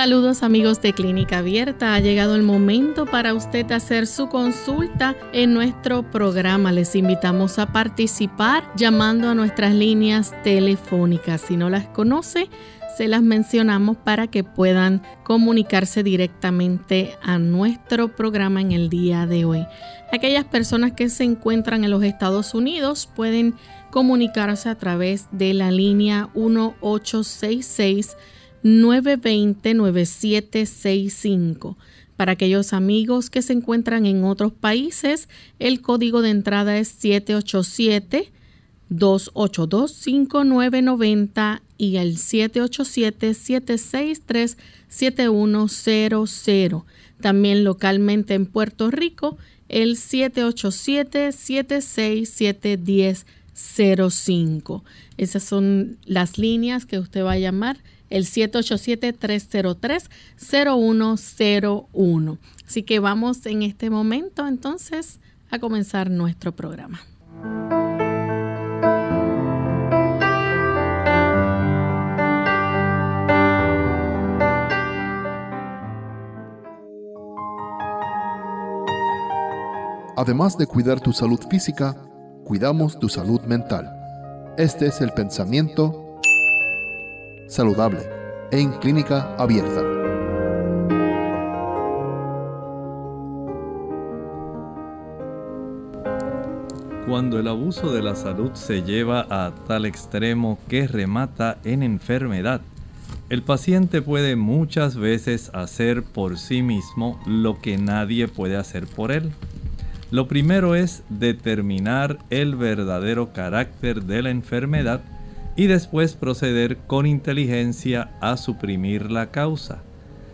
Saludos amigos de Clínica Abierta. Ha llegado el momento para usted hacer su consulta en nuestro programa. Les invitamos a participar llamando a nuestras líneas telefónicas. Si no las conoce, se las mencionamos para que puedan comunicarse directamente a nuestro programa en el día de hoy. Aquellas personas que se encuentran en los Estados Unidos pueden comunicarse a través de la línea 1866 920-9765. Para aquellos amigos que se encuentran en otros países, el código de entrada es 787-282-5990 y el 787-763-7100. También localmente en Puerto Rico, el 787-767-1005. Esas son las líneas que usted va a llamar el 787-303-0101. Así que vamos en este momento entonces a comenzar nuestro programa. Además de cuidar tu salud física, cuidamos tu salud mental. Este es el pensamiento saludable en clínica abierta. Cuando el abuso de la salud se lleva a tal extremo que remata en enfermedad, el paciente puede muchas veces hacer por sí mismo lo que nadie puede hacer por él. Lo primero es determinar el verdadero carácter de la enfermedad y después proceder con inteligencia a suprimir la causa.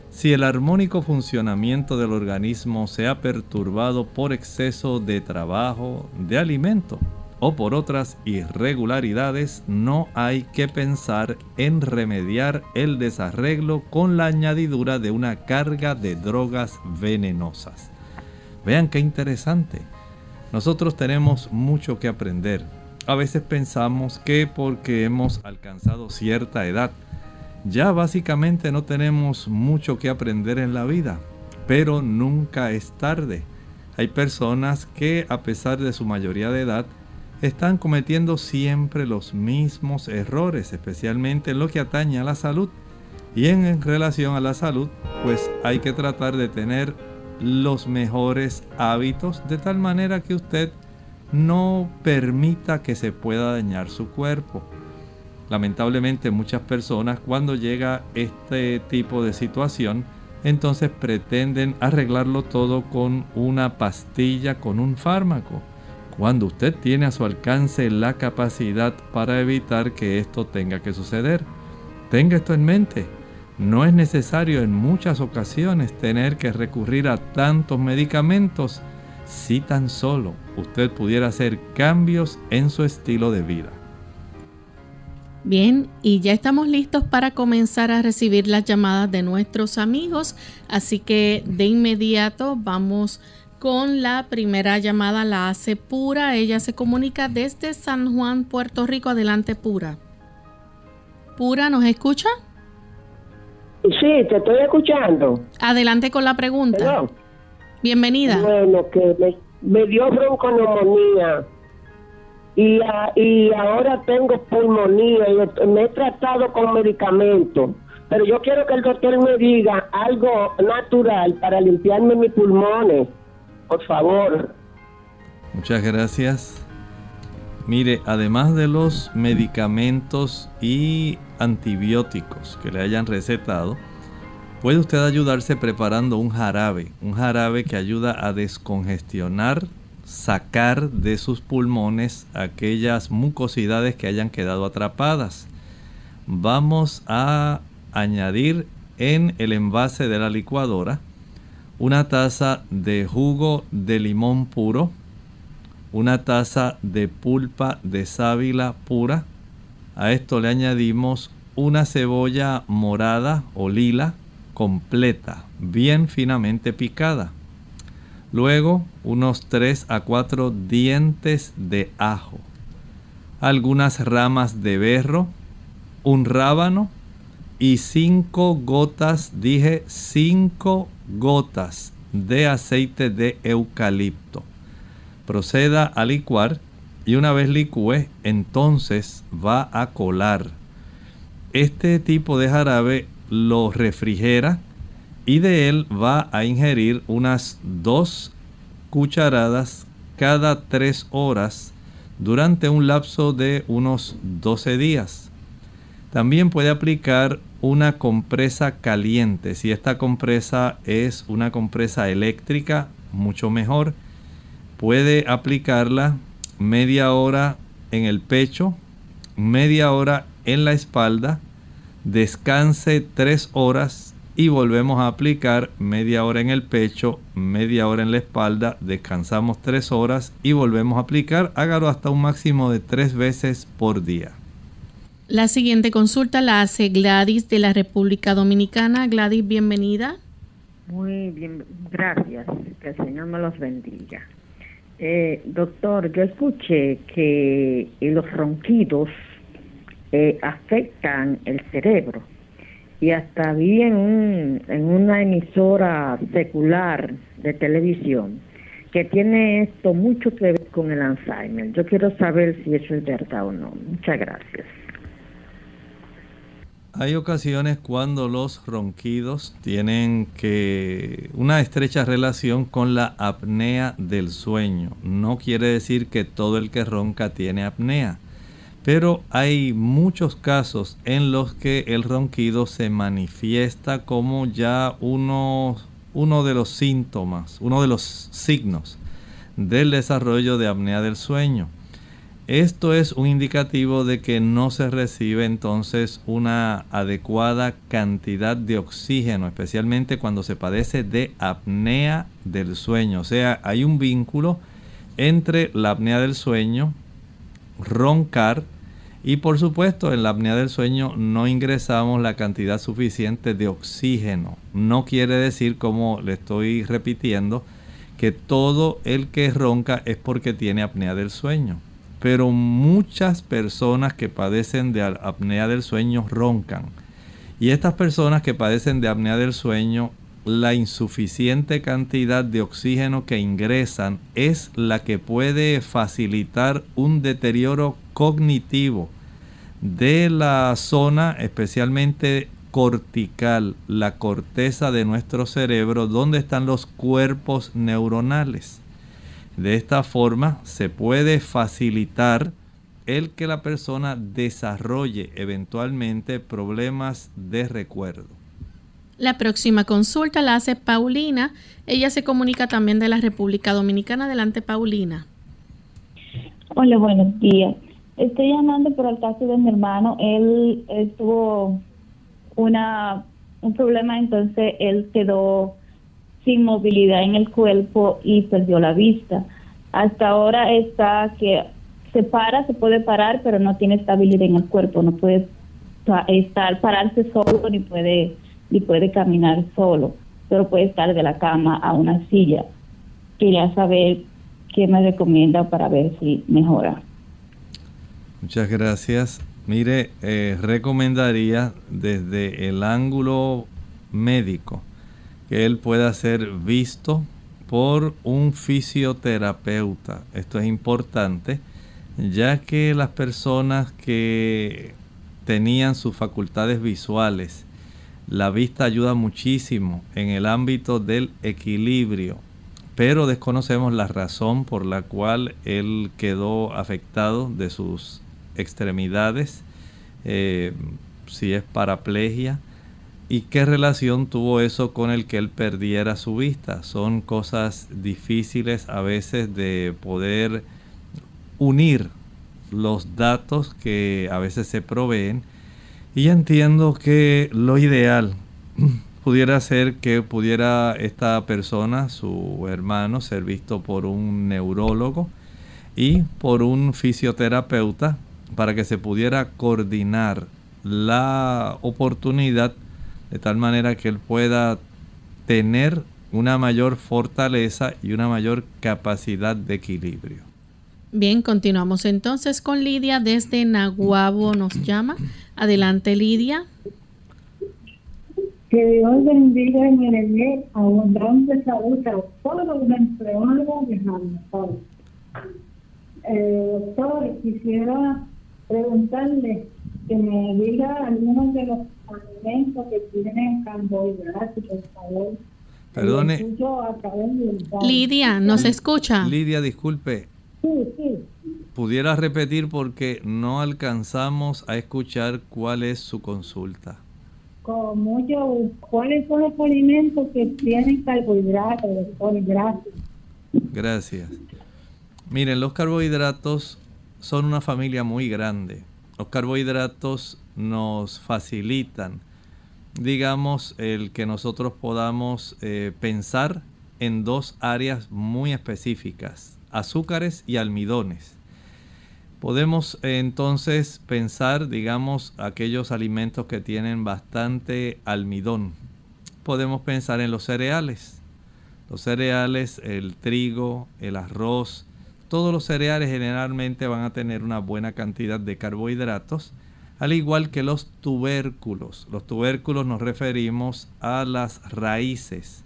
Si el armónico funcionamiento del organismo se ha perturbado por exceso de trabajo, de alimento o por otras irregularidades, no hay que pensar en remediar el desarreglo con la añadidura de una carga de drogas venenosas. Vean qué interesante. Nosotros tenemos mucho que aprender a veces pensamos que porque hemos alcanzado cierta edad, ya básicamente no tenemos mucho que aprender en la vida, pero nunca es tarde. Hay personas que a pesar de su mayoría de edad, están cometiendo siempre los mismos errores, especialmente en lo que atañe a la salud. Y en relación a la salud, pues hay que tratar de tener los mejores hábitos de tal manera que usted no permita que se pueda dañar su cuerpo. Lamentablemente muchas personas cuando llega este tipo de situación, entonces pretenden arreglarlo todo con una pastilla, con un fármaco, cuando usted tiene a su alcance la capacidad para evitar que esto tenga que suceder. Tenga esto en mente. No es necesario en muchas ocasiones tener que recurrir a tantos medicamentos si tan solo usted pudiera hacer cambios en su estilo de vida. Bien, y ya estamos listos para comenzar a recibir las llamadas de nuestros amigos, así que de inmediato vamos con la primera llamada, la hace Pura, ella se comunica desde San Juan, Puerto Rico, adelante Pura. Pura, ¿nos escucha? Sí, te estoy escuchando. Adelante con la pregunta. Bienvenida. Bueno, que me, dio bronconeumonía y, y ahora tengo pulmonía y me he tratado con medicamentos. Pero yo quiero que el doctor me diga algo natural para limpiarme mis pulmones, por favor. Muchas gracias. Mire, además de los medicamentos y antibióticos que le hayan recetado, Puede usted ayudarse preparando un jarabe, un jarabe que ayuda a descongestionar sacar de sus pulmones aquellas mucosidades que hayan quedado atrapadas. Vamos a añadir en el envase de la licuadora una taza de jugo de limón puro, una taza de pulpa de sábila pura. A esto le añadimos una cebolla morada o lila completa, bien finamente picada. Luego unos 3 a 4 dientes de ajo, algunas ramas de berro, un rábano y 5 gotas, dije 5 gotas de aceite de eucalipto. Proceda a licuar y una vez licúe, entonces va a colar. Este tipo de jarabe lo refrigera y de él va a ingerir unas dos cucharadas cada tres horas durante un lapso de unos 12 días. También puede aplicar una compresa caliente. Si esta compresa es una compresa eléctrica, mucho mejor. Puede aplicarla media hora en el pecho, media hora en la espalda, descanse tres horas y volvemos a aplicar media hora en el pecho, media hora en la espalda, descansamos tres horas y volvemos a aplicar. Hágalo hasta un máximo de tres veces por día. La siguiente consulta la hace Gladys de la República Dominicana. Gladys, bienvenida. Muy bien, gracias. Que el Señor me los bendiga. Eh, doctor, yo escuché que los ronquidos eh, afectan el cerebro y hasta vi en, en una emisora secular de televisión que tiene esto mucho que ver con el Alzheimer. Yo quiero saber si eso es verdad o no. Muchas gracias. Hay ocasiones cuando los ronquidos tienen que una estrecha relación con la apnea del sueño. No quiere decir que todo el que ronca tiene apnea, pero hay muchos casos en los que el ronquido se manifiesta como ya uno, uno de los síntomas, uno de los signos del desarrollo de apnea del sueño. Esto es un indicativo de que no se recibe entonces una adecuada cantidad de oxígeno, especialmente cuando se padece de apnea del sueño. O sea, hay un vínculo entre la apnea del sueño, roncar y por supuesto en la apnea del sueño no ingresamos la cantidad suficiente de oxígeno. No quiere decir, como le estoy repitiendo, que todo el que ronca es porque tiene apnea del sueño pero muchas personas que padecen de apnea del sueño roncan. Y estas personas que padecen de apnea del sueño, la insuficiente cantidad de oxígeno que ingresan es la que puede facilitar un deterioro cognitivo de la zona especialmente cortical, la corteza de nuestro cerebro, donde están los cuerpos neuronales. De esta forma se puede facilitar el que la persona desarrolle eventualmente problemas de recuerdo. La próxima consulta la hace Paulina. Ella se comunica también de la República Dominicana. Adelante, Paulina. Hola, buenos días. Estoy llamando por el caso de mi hermano. Él, tuvo una, un problema, entonces él quedó sin movilidad en el cuerpo y perdió la vista. Hasta ahora está que se para, se puede parar, pero no tiene estabilidad en el cuerpo, no puede estar pararse solo ni puede ni puede caminar solo, pero puede estar de la cama a una silla. Quería saber qué me recomienda para ver si mejora. Muchas gracias. Mire, eh, recomendaría desde el ángulo médico que él pueda ser visto por un fisioterapeuta. Esto es importante, ya que las personas que tenían sus facultades visuales, la vista ayuda muchísimo en el ámbito del equilibrio, pero desconocemos la razón por la cual él quedó afectado de sus extremidades, eh, si es paraplegia, ¿Y qué relación tuvo eso con el que él perdiera su vista? Son cosas difíciles a veces de poder unir los datos que a veces se proveen. Y entiendo que lo ideal pudiera ser que pudiera esta persona, su hermano, ser visto por un neurólogo y por un fisioterapeuta para que se pudiera coordinar la oportunidad de tal manera que él pueda tener una mayor fortaleza y una mayor capacidad de equilibrio. Bien, continuamos entonces con Lidia desde Naguabo nos llama. Adelante Lidia. Que Dios bendiga en el abundante salud a todos los empleados de Hamilton. Eh, doctor, quisiera preguntarle que me diga algunos de los alimentos que tienen carbohidratos, por favor. Perdone. Lidia, ¿nos escucha? Lidia, disculpe. Sí, sí. ¿Pudiera repetir porque no alcanzamos a escuchar cuál es su consulta? Con mucho, ¿cuáles son los alimentos que tienen carbohidratos, carbohidratos? Gracias. Miren, los carbohidratos son una familia muy grande. Los carbohidratos nos facilitan, digamos, el que nosotros podamos eh, pensar en dos áreas muy específicas, azúcares y almidones. Podemos eh, entonces pensar, digamos, aquellos alimentos que tienen bastante almidón. Podemos pensar en los cereales. Los cereales, el trigo, el arroz, todos los cereales generalmente van a tener una buena cantidad de carbohidratos, al igual que los tubérculos. Los tubérculos nos referimos a las raíces,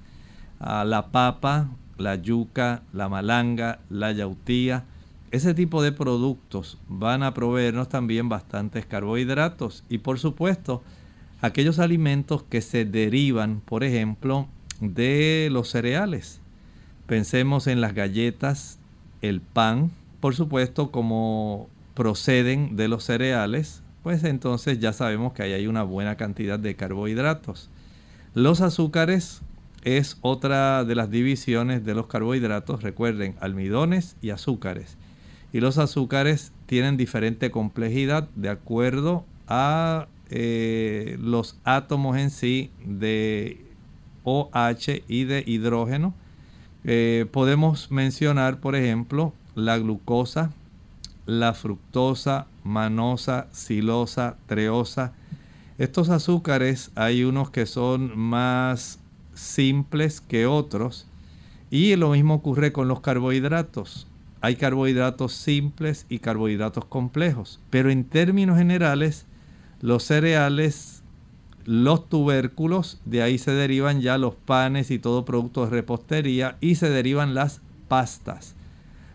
a la papa, la yuca, la malanga, la yautía. Ese tipo de productos van a proveernos también bastantes carbohidratos y por supuesto aquellos alimentos que se derivan, por ejemplo, de los cereales. Pensemos en las galletas, el pan, por supuesto, como proceden de los cereales, pues entonces ya sabemos que ahí hay una buena cantidad de carbohidratos. Los azúcares es otra de las divisiones de los carbohidratos, recuerden, almidones y azúcares. Y los azúcares tienen diferente complejidad de acuerdo a eh, los átomos en sí de OH y de hidrógeno eh, podemos mencionar, por ejemplo, la glucosa, la fructosa, manosa, silosa, treosa. Estos azúcares hay unos que son más simples que otros y lo mismo ocurre con los carbohidratos. Hay carbohidratos simples y carbohidratos complejos, pero en términos generales los cereales los tubérculos, de ahí se derivan ya los panes y todo producto de repostería y se derivan las pastas.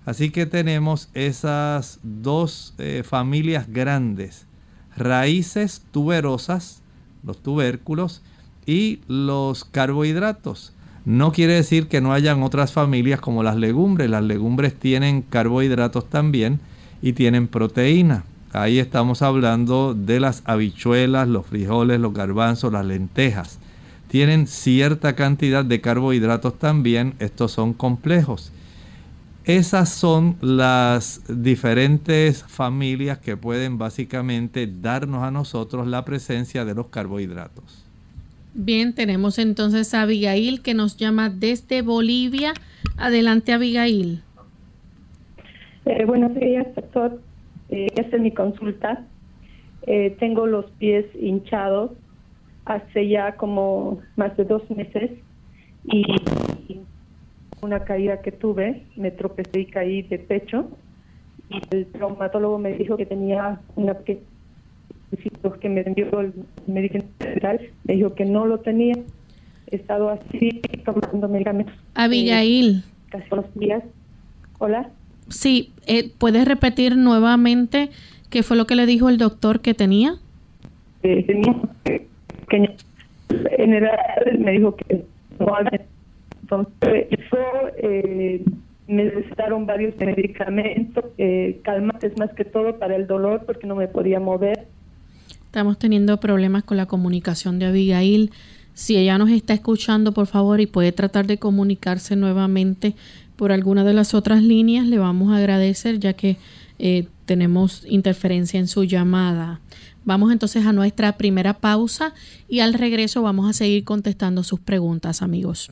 Así que tenemos esas dos eh, familias grandes, raíces tuberosas, los tubérculos, y los carbohidratos. No quiere decir que no hayan otras familias como las legumbres. Las legumbres tienen carbohidratos también y tienen proteína. Ahí estamos hablando de las habichuelas, los frijoles, los garbanzos, las lentejas. Tienen cierta cantidad de carbohidratos también, estos son complejos. Esas son las diferentes familias que pueden básicamente darnos a nosotros la presencia de los carbohidratos. Bien, tenemos entonces a Abigail que nos llama desde Bolivia. Adelante, Abigail. Eh, buenos días, doctor. Eh, esta es mi consulta. Eh, tengo los pies hinchados hace ya como más de dos meses y una caída que tuve, me tropecé y caí de pecho y el traumatólogo me dijo que tenía una pequeña que me dio el médico general, me dijo que no lo tenía. He estado así tomando medicamentos. Abigail. casi los días. Hola. Sí, eh, ¿puedes repetir nuevamente qué fue lo que le dijo el doctor que tenía? Eh, tenía pequeño. En me dijo que no Entonces, eso eh, me necesitaron varios medicamentos, eh, calmantes más que todo para el dolor porque no me podía mover. Estamos teniendo problemas con la comunicación de Abigail. Si ella nos está escuchando, por favor, y puede tratar de comunicarse nuevamente por alguna de las otras líneas, le vamos a agradecer ya que eh, tenemos interferencia en su llamada. Vamos entonces a nuestra primera pausa y al regreso vamos a seguir contestando sus preguntas, amigos.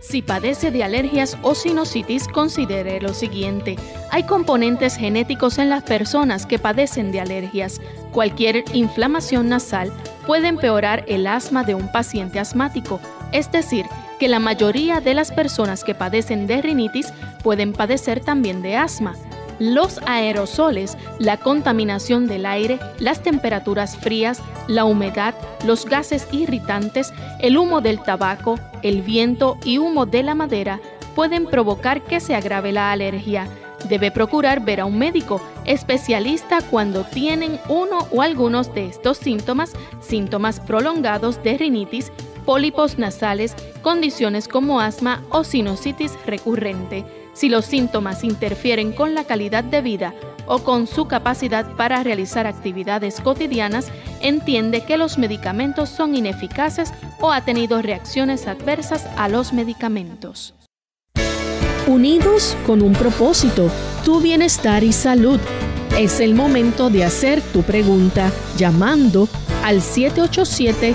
Si padece de alergias o sinusitis, considere lo siguiente. Hay componentes genéticos en las personas que padecen de alergias. Cualquier inflamación nasal puede empeorar el asma de un paciente asmático, es decir, que la mayoría de las personas que padecen de rinitis pueden padecer también de asma. Los aerosoles, la contaminación del aire, las temperaturas frías, la humedad, los gases irritantes, el humo del tabaco, el viento y humo de la madera pueden provocar que se agrave la alergia. Debe procurar ver a un médico especialista cuando tienen uno o algunos de estos síntomas, síntomas prolongados de rinitis, pólipos nasales, condiciones como asma o sinusitis recurrente. Si los síntomas interfieren con la calidad de vida o con su capacidad para realizar actividades cotidianas, entiende que los medicamentos son ineficaces o ha tenido reacciones adversas a los medicamentos. Unidos con un propósito, tu bienestar y salud. Es el momento de hacer tu pregunta llamando al 787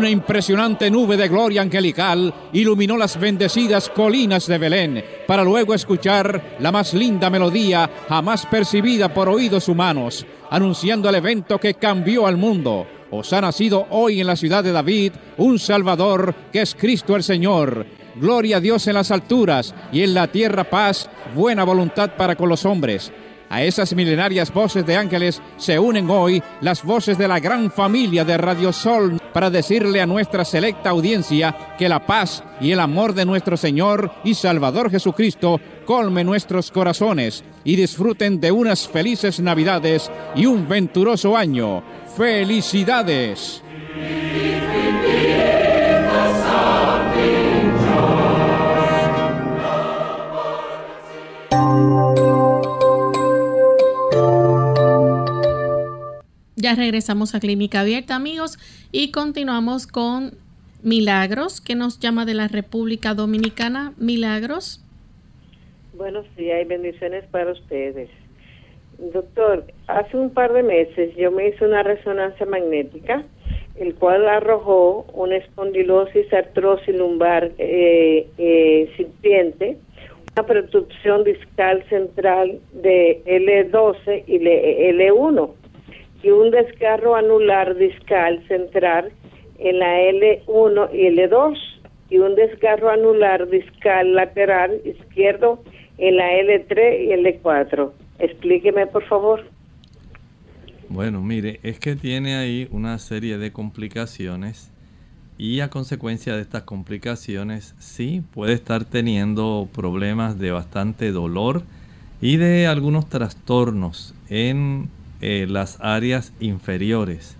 Una impresionante nube de gloria angelical iluminó las bendecidas colinas de Belén, para luego escuchar la más linda melodía jamás percibida por oídos humanos, anunciando el evento que cambió al mundo. Os ha nacido hoy en la ciudad de David un Salvador que es Cristo el Señor. Gloria a Dios en las alturas y en la tierra paz, buena voluntad para con los hombres. A esas milenarias voces de ángeles se unen hoy las voces de la gran familia de Radio Sol para decirle a nuestra selecta audiencia que la paz y el amor de nuestro Señor y Salvador Jesucristo colme nuestros corazones y disfruten de unas felices Navidades y un venturoso año. ¡Felicidades! Ya regresamos a Clínica Abierta, amigos, y continuamos con Milagros, que nos llama de la República Dominicana. Milagros. Buenos días y bendiciones para ustedes. Doctor, hace un par de meses yo me hice una resonancia magnética, el cual arrojó una espondilosis artrosis lumbar eh, eh, una protrusión discal central de L12 y L1 y un desgarro anular discal central en la L1 y L2 y un desgarro anular discal lateral izquierdo en la L3 y L4. Explíqueme, por favor. Bueno, mire, es que tiene ahí una serie de complicaciones y a consecuencia de estas complicaciones sí puede estar teniendo problemas de bastante dolor y de algunos trastornos en eh, las áreas inferiores.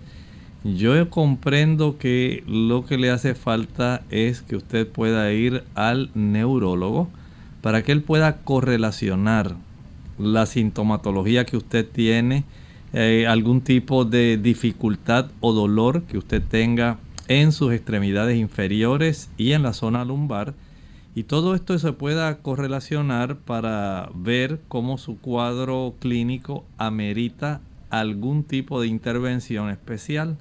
Yo comprendo que lo que le hace falta es que usted pueda ir al neurólogo para que él pueda correlacionar la sintomatología que usted tiene, eh, algún tipo de dificultad o dolor que usted tenga en sus extremidades inferiores y en la zona lumbar. Y todo esto se pueda correlacionar para ver cómo su cuadro clínico amerita algún tipo de intervención especial.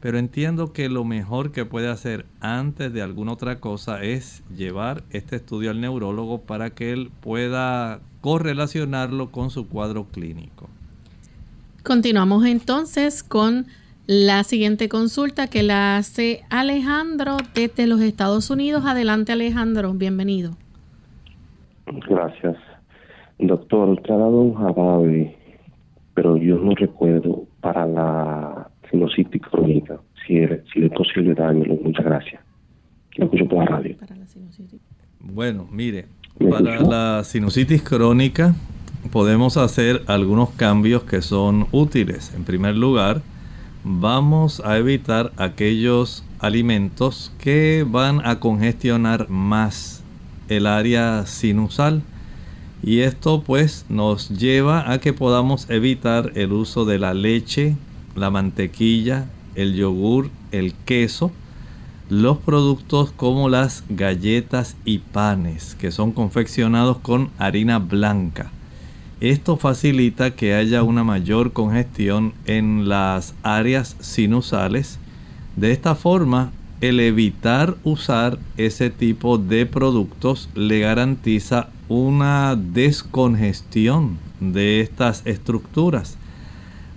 Pero entiendo que lo mejor que puede hacer antes de alguna otra cosa es llevar este estudio al neurólogo para que él pueda correlacionarlo con su cuadro clínico. Continuamos entonces con la siguiente consulta que la hace Alejandro desde los Estados Unidos. Adelante Alejandro, bienvenido. Gracias. Doctor, te ha dado un jarabe pero yo no recuerdo para la sinusitis crónica si, si le es posible darme Muchas gracias. Lo escucho por la radio. Bueno, mire, para la sinusitis crónica podemos hacer algunos cambios que son útiles. En primer lugar, vamos a evitar aquellos alimentos que van a congestionar más el área sinusal y esto pues nos lleva a que podamos evitar el uso de la leche, la mantequilla, el yogur, el queso, los productos como las galletas y panes que son confeccionados con harina blanca. Esto facilita que haya una mayor congestión en las áreas sinusales. De esta forma el evitar usar ese tipo de productos le garantiza una descongestión de estas estructuras.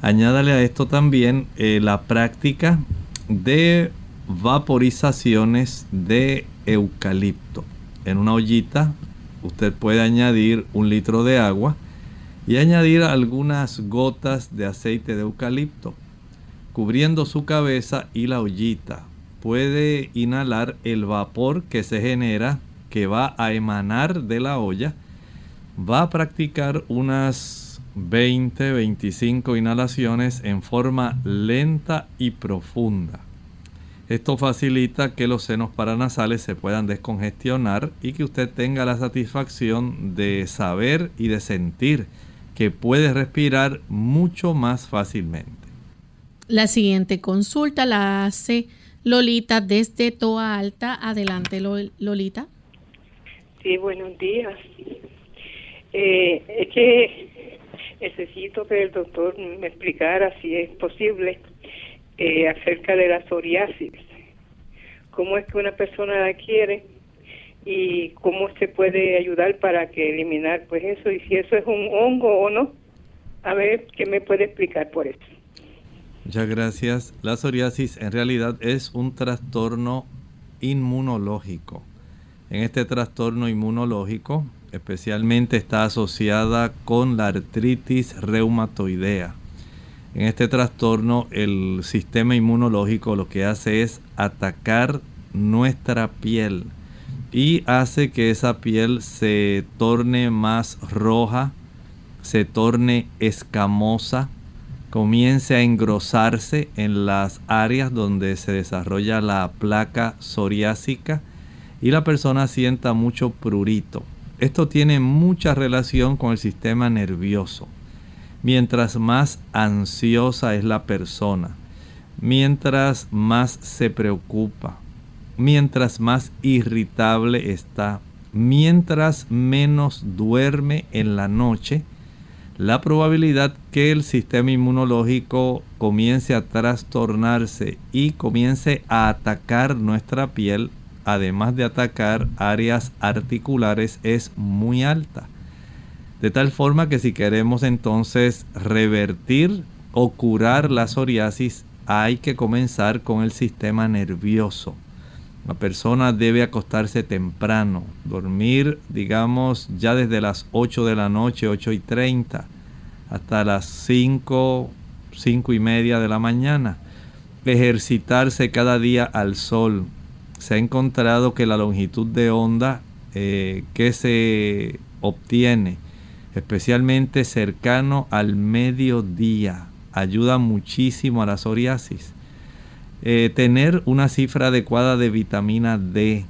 Añádale a esto también eh, la práctica de vaporizaciones de eucalipto. En una ollita usted puede añadir un litro de agua y añadir algunas gotas de aceite de eucalipto, cubriendo su cabeza y la ollita puede inhalar el vapor que se genera, que va a emanar de la olla. Va a practicar unas 20, 25 inhalaciones en forma lenta y profunda. Esto facilita que los senos paranasales se puedan descongestionar y que usted tenga la satisfacción de saber y de sentir que puede respirar mucho más fácilmente. La siguiente consulta la hace Lolita desde Toa Alta. Adelante, Lolita. Sí, buenos días. Eh, es que necesito que el doctor me explicara si es posible eh, acerca de la psoriasis. ¿Cómo es que una persona la quiere y cómo se puede ayudar para que eliminar pues eso y si eso es un hongo o no? A ver, ¿qué me puede explicar por eso? Muchas gracias. La psoriasis en realidad es un trastorno inmunológico. En este trastorno inmunológico especialmente está asociada con la artritis reumatoidea. En este trastorno el sistema inmunológico lo que hace es atacar nuestra piel y hace que esa piel se torne más roja, se torne escamosa, comience a engrosarse en las áreas donde se desarrolla la placa psoriásica y la persona sienta mucho prurito. Esto tiene mucha relación con el sistema nervioso. Mientras más ansiosa es la persona, mientras más se preocupa, mientras más irritable está, mientras menos duerme en la noche, la probabilidad que el sistema inmunológico comience a trastornarse y comience a atacar nuestra piel, además de atacar áreas articulares, es muy alta. De tal forma que si queremos entonces revertir o curar la psoriasis, hay que comenzar con el sistema nervioso. La persona debe acostarse temprano, dormir, digamos, ya desde las 8 de la noche, 8 y 30, hasta las 5, 5 y media de la mañana. Ejercitarse cada día al sol. Se ha encontrado que la longitud de onda eh, que se obtiene, especialmente cercano al mediodía, ayuda muchísimo a la psoriasis. Eh, tener una cifra adecuada de vitamina D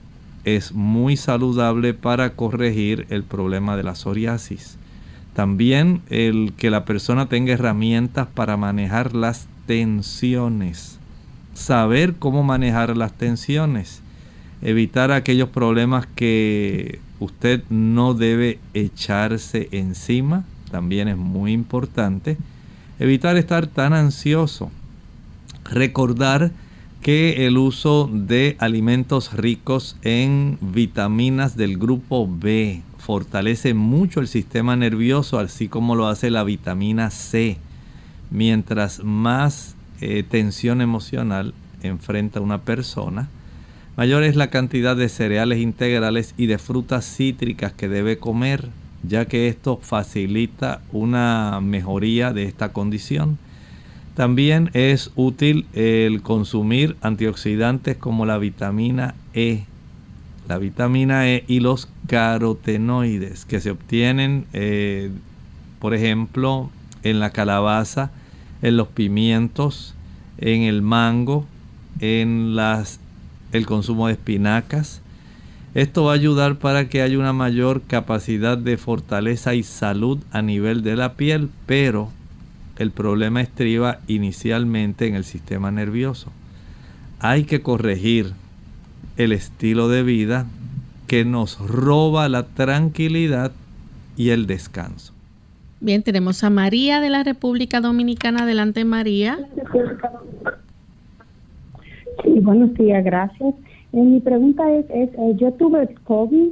es muy saludable para corregir el problema de la psoriasis. También el que la persona tenga herramientas para manejar las tensiones. Saber cómo manejar las tensiones. Evitar aquellos problemas que usted no debe echarse encima. También es muy importante. Evitar estar tan ansioso Recordar que el uso de alimentos ricos en vitaminas del grupo B fortalece mucho el sistema nervioso, así como lo hace la vitamina C. Mientras más eh, tensión emocional enfrenta una persona, mayor es la cantidad de cereales integrales y de frutas cítricas que debe comer. ya que esto facilita una mejoría de esta condición. También es útil el consumir antioxidantes como la vitamina E, la vitamina E y los carotenoides que se obtienen, eh, por ejemplo, en la calabaza, en los pimientos, en el mango, en las, el consumo de espinacas. Esto va a ayudar para que haya una mayor capacidad de fortaleza y salud a nivel de la piel, pero el problema estriba inicialmente en el sistema nervioso. Hay que corregir el estilo de vida que nos roba la tranquilidad y el descanso. Bien, tenemos a María de la República Dominicana. Adelante, María. Sí, buenos días, gracias. Eh, mi pregunta es, es eh, yo tuve COVID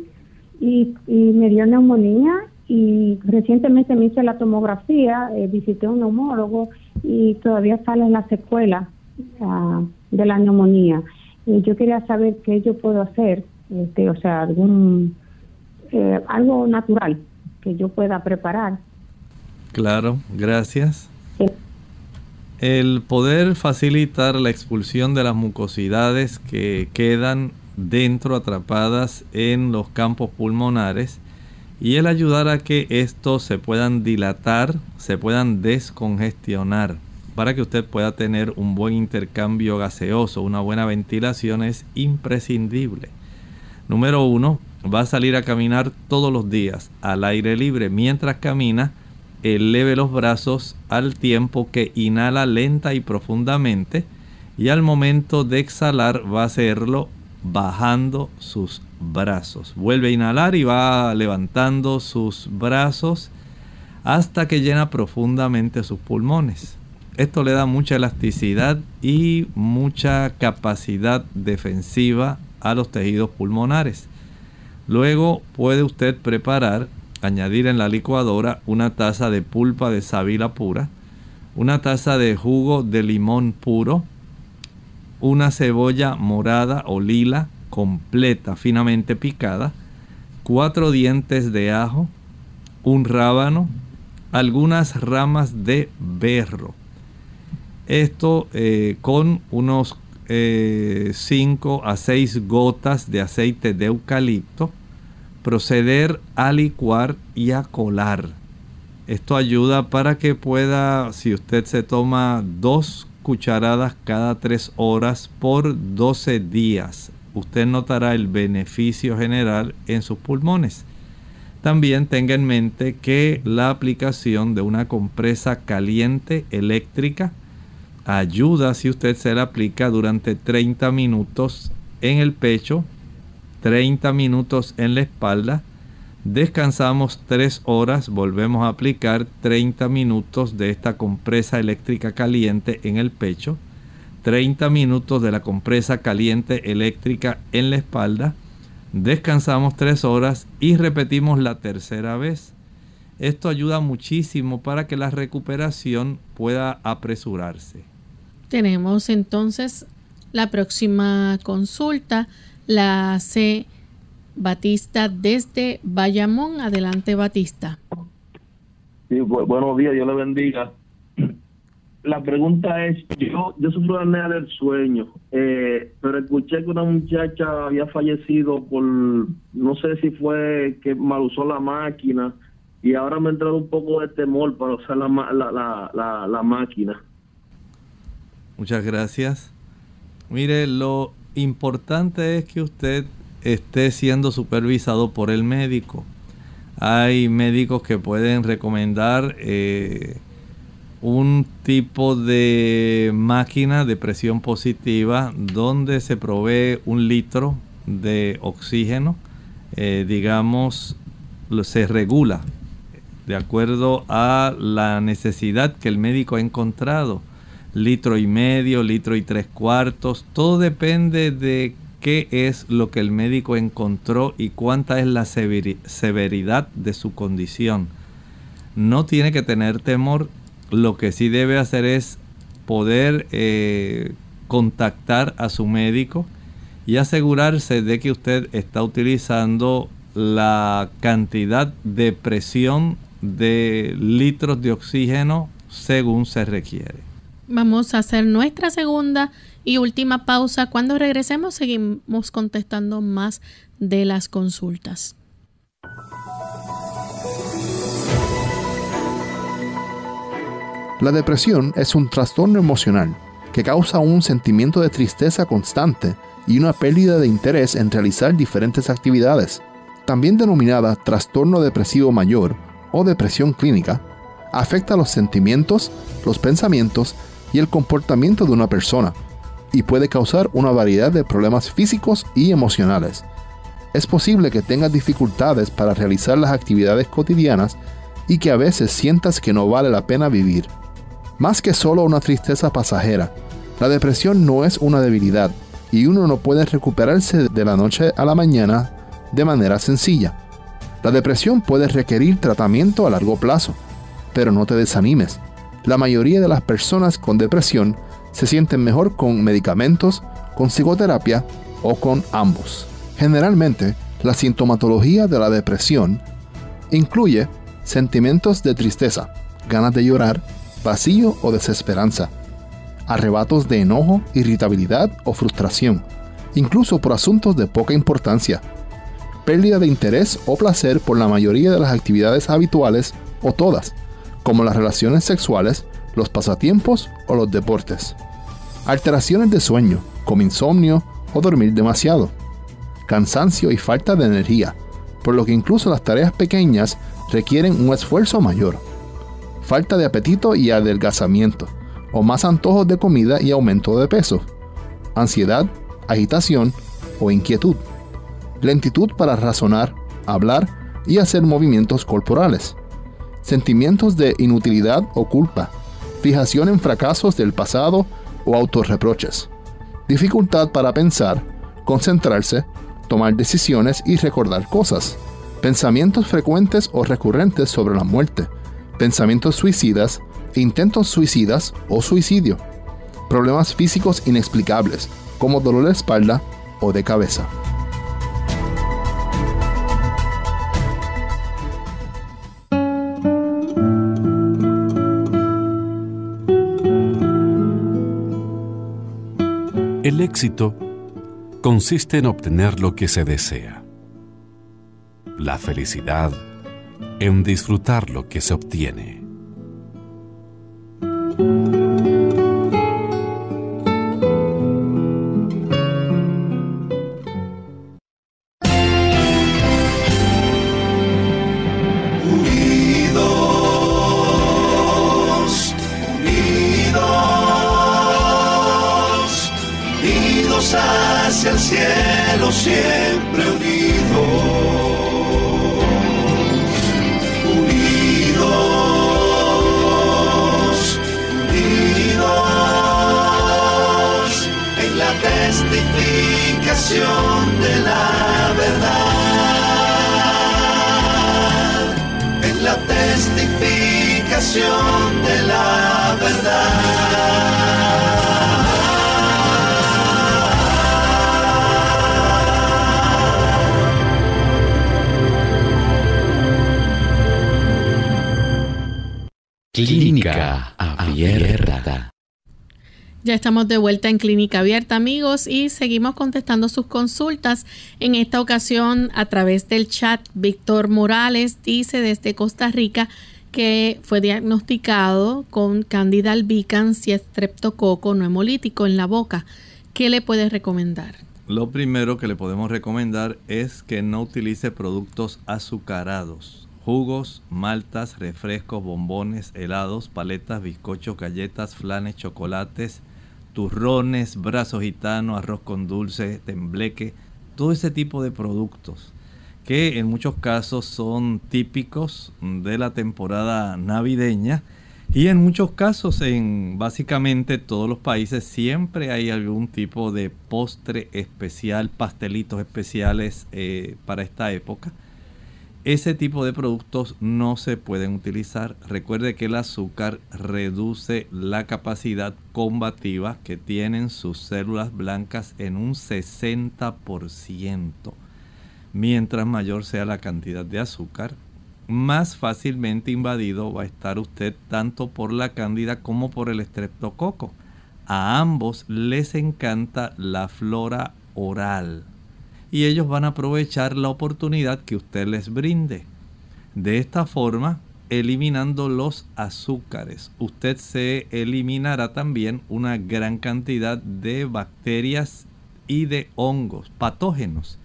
y, me dio neumonía y recientemente me hice la tomografía, eh, visité un neumólogo y todavía sale la secuela ah, de la neumonía. yo quería saber qué yo puedo hacer, este, o sea, algún algo natural que yo pueda preparar Claro, gracias. El poder facilitar la expulsión de las mucosidades que quedan dentro atrapadas en los campos pulmonares y el ayudar a que estos se puedan dilatar, se puedan descongestionar para que usted pueda tener un buen intercambio gaseoso, una buena ventilación es imprescindible. Número uno, va a salir a caminar todos los días al aire libre. Mientras camina, eleve los brazos al tiempo que inhala lenta y profundamente y al momento de exhalar va a hacerlo bajando sus brazos. Vuelve a inhalar y va levantando sus brazos hasta que llena profundamente sus pulmones. Esto le da mucha elasticidad y mucha capacidad defensiva a los tejidos pulmonares. Luego puede usted preparar añadir en la licuadora una taza de pulpa de sábila pura, una taza de jugo de limón puro, una cebolla morada o lila completa, finamente picada, cuatro dientes de ajo, un rábano, algunas ramas de berro. Esto eh, con unos 5 eh, a 6 gotas de aceite de eucalipto proceder a licuar y a colar. Esto ayuda para que pueda, si usted se toma dos cucharadas cada tres horas por 12 días, usted notará el beneficio general en sus pulmones. También tenga en mente que la aplicación de una compresa caliente eléctrica ayuda si usted se la aplica durante 30 minutos en el pecho 30 minutos en la espalda, descansamos 3 horas, volvemos a aplicar 30 minutos de esta compresa eléctrica caliente en el pecho, 30 minutos de la compresa caliente eléctrica en la espalda, descansamos 3 horas y repetimos la tercera vez. Esto ayuda muchísimo para que la recuperación pueda apresurarse. Tenemos entonces la próxima consulta la hace Batista desde Bayamón. Adelante, Batista. Sí, buenos días, Dios le bendiga. La pregunta es, yo, yo sufro de apnea del sueño, eh, pero escuché que una muchacha había fallecido por, no sé si fue que mal usó la máquina, y ahora me ha entrado un poco de temor para usar la, la, la, la máquina. Muchas gracias. Mire, lo importante es que usted esté siendo supervisado por el médico. Hay médicos que pueden recomendar eh, un tipo de máquina de presión positiva donde se provee un litro de oxígeno, eh, digamos, se regula de acuerdo a la necesidad que el médico ha encontrado litro y medio, litro y tres cuartos. Todo depende de qué es lo que el médico encontró y cuánta es la severidad de su condición. No tiene que tener temor. Lo que sí debe hacer es poder eh, contactar a su médico y asegurarse de que usted está utilizando la cantidad de presión de litros de oxígeno según se requiere. Vamos a hacer nuestra segunda y última pausa. Cuando regresemos seguimos contestando más de las consultas. La depresión es un trastorno emocional que causa un sentimiento de tristeza constante y una pérdida de interés en realizar diferentes actividades. También denominada trastorno depresivo mayor o depresión clínica, afecta los sentimientos, los pensamientos y el comportamiento de una persona y puede causar una variedad de problemas físicos y emocionales. Es posible que tengas dificultades para realizar las actividades cotidianas y que a veces sientas que no vale la pena vivir. Más que solo una tristeza pasajera, la depresión no es una debilidad y uno no puede recuperarse de la noche a la mañana de manera sencilla. La depresión puede requerir tratamiento a largo plazo, pero no te desanimes. La mayoría de las personas con depresión se sienten mejor con medicamentos, con psicoterapia o con ambos. Generalmente, la sintomatología de la depresión incluye sentimientos de tristeza, ganas de llorar, vacío o desesperanza, arrebatos de enojo, irritabilidad o frustración, incluso por asuntos de poca importancia, pérdida de interés o placer por la mayoría de las actividades habituales o todas, como las relaciones sexuales, los pasatiempos o los deportes. Alteraciones de sueño, como insomnio o dormir demasiado. Cansancio y falta de energía, por lo que incluso las tareas pequeñas requieren un esfuerzo mayor. Falta de apetito y adelgazamiento, o más antojos de comida y aumento de peso. Ansiedad, agitación o inquietud lentitud para razonar, hablar y hacer movimientos corporales, sentimientos de inutilidad o culpa, fijación en fracasos del pasado o autorreproches, dificultad para pensar, concentrarse, tomar decisiones y recordar cosas, pensamientos frecuentes o recurrentes sobre la muerte, pensamientos suicidas, intentos suicidas o suicidio, problemas físicos inexplicables como dolor de espalda o de cabeza. El éxito consiste en obtener lo que se desea. La felicidad en disfrutar lo que se obtiene. Ya estamos de vuelta en Clínica Abierta, amigos, y seguimos contestando sus consultas. En esta ocasión, a través del chat, Víctor Morales dice desde Costa Rica que fue diagnosticado con Candida albicans y estreptococo no hemolítico en la boca. ¿Qué le puede recomendar? Lo primero que le podemos recomendar es que no utilice productos azucarados. Jugos, maltas, refrescos, bombones, helados, paletas, bizcochos, galletas, flanes, chocolates, turrones, brazo gitano, arroz con dulce, tembleque, todo ese tipo de productos que en muchos casos son típicos de la temporada navideña. Y en muchos casos en básicamente todos los países siempre hay algún tipo de postre especial, pastelitos especiales eh, para esta época ese tipo de productos no se pueden utilizar. Recuerde que el azúcar reduce la capacidad combativa que tienen sus células blancas en un 60%. Mientras mayor sea la cantidad de azúcar, más fácilmente invadido va a estar usted tanto por la cándida como por el estreptococo. A ambos les encanta la flora oral y ellos van a aprovechar la oportunidad que usted les brinde. De esta forma, eliminando los azúcares, usted se eliminará también una gran cantidad de bacterias y de hongos patógenos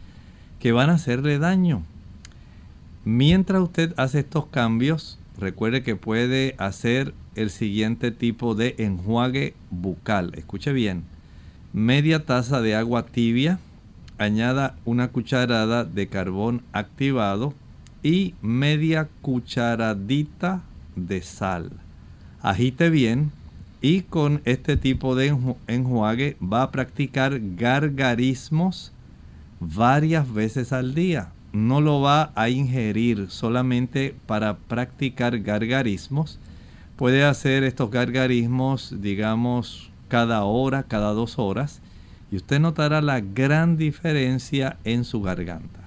que van a hacerle daño. Mientras usted hace estos cambios, recuerde que puede hacer el siguiente tipo de enjuague bucal. Escuche bien. Media taza de agua tibia, añada una cucharada de carbón activado y media cucharadita de sal. Agite bien y con este tipo de enjuague va a practicar gargarismos varias veces al día. No lo va a ingerir solamente para practicar gargarismos. Puede hacer estos gargarismos, digamos, cada hora, cada dos horas. Y usted notará la gran diferencia en su garganta.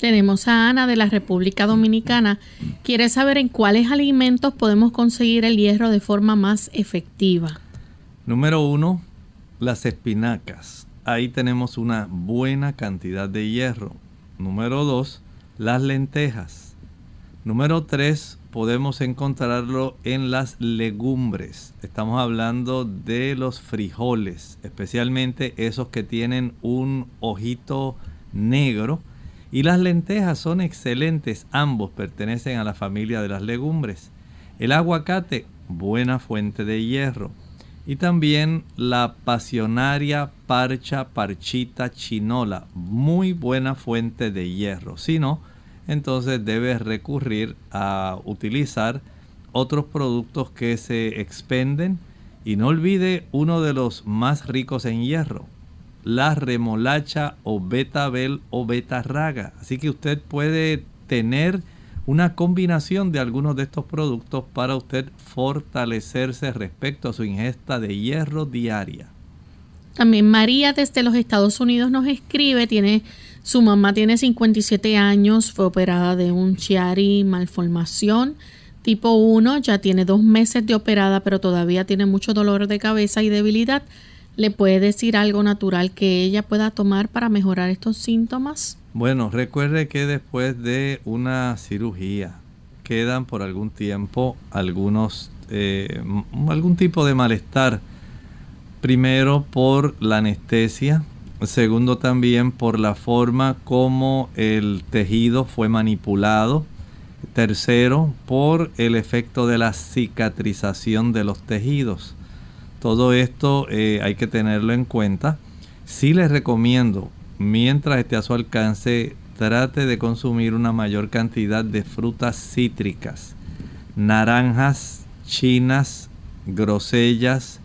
Tenemos a Ana de la República Dominicana. Quiere saber en cuáles alimentos podemos conseguir el hierro de forma más efectiva. Número uno, las espinacas. Ahí tenemos una buena cantidad de hierro. Número dos, las lentejas. Número tres, podemos encontrarlo en las legumbres. Estamos hablando de los frijoles, especialmente esos que tienen un ojito negro y las lentejas son excelentes, ambos pertenecen a la familia de las legumbres. El aguacate, buena fuente de hierro. Y también la pasionaria parcha parchita chinola, muy buena fuente de hierro. Si no, entonces debes recurrir a utilizar otros productos que se expenden. Y no olvide uno de los más ricos en hierro, la remolacha o betabel o betarraga. Así que usted puede tener una combinación de algunos de estos productos para usted fortalecerse respecto a su ingesta de hierro diaria. También María desde los Estados Unidos nos escribe, tiene su mamá tiene 57 años, fue operada de un Chiari malformación tipo 1, ya tiene dos meses de operada, pero todavía tiene mucho dolor de cabeza y debilidad. ¿Le puede decir algo natural que ella pueda tomar para mejorar estos síntomas? Bueno, recuerde que después de una cirugía quedan por algún tiempo algunos eh, algún tipo de malestar. Primero por la anestesia, segundo también por la forma como el tejido fue manipulado, tercero por el efecto de la cicatrización de los tejidos. Todo esto eh, hay que tenerlo en cuenta. Sí les recomiendo, mientras esté a su alcance, trate de consumir una mayor cantidad de frutas cítricas, naranjas, chinas, grosellas,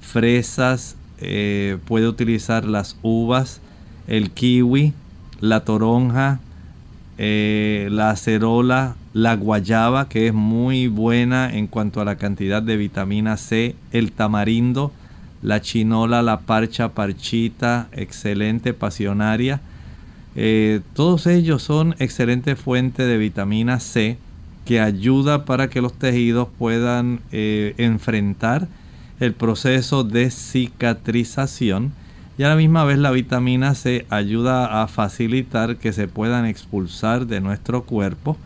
fresas, eh, puede utilizar las uvas, el kiwi, la toronja, eh, la acerola, la guayaba, que es muy buena en cuanto a la cantidad de vitamina C, el tamarindo, la chinola, la parcha, parchita, excelente, pasionaria. Eh, todos ellos son excelente fuente de vitamina C que ayuda para que los tejidos puedan enfrentar el proceso de cicatrización y a la misma vez la vitamina C ayuda a facilitar que se puedan expulsar de nuestro cuerpo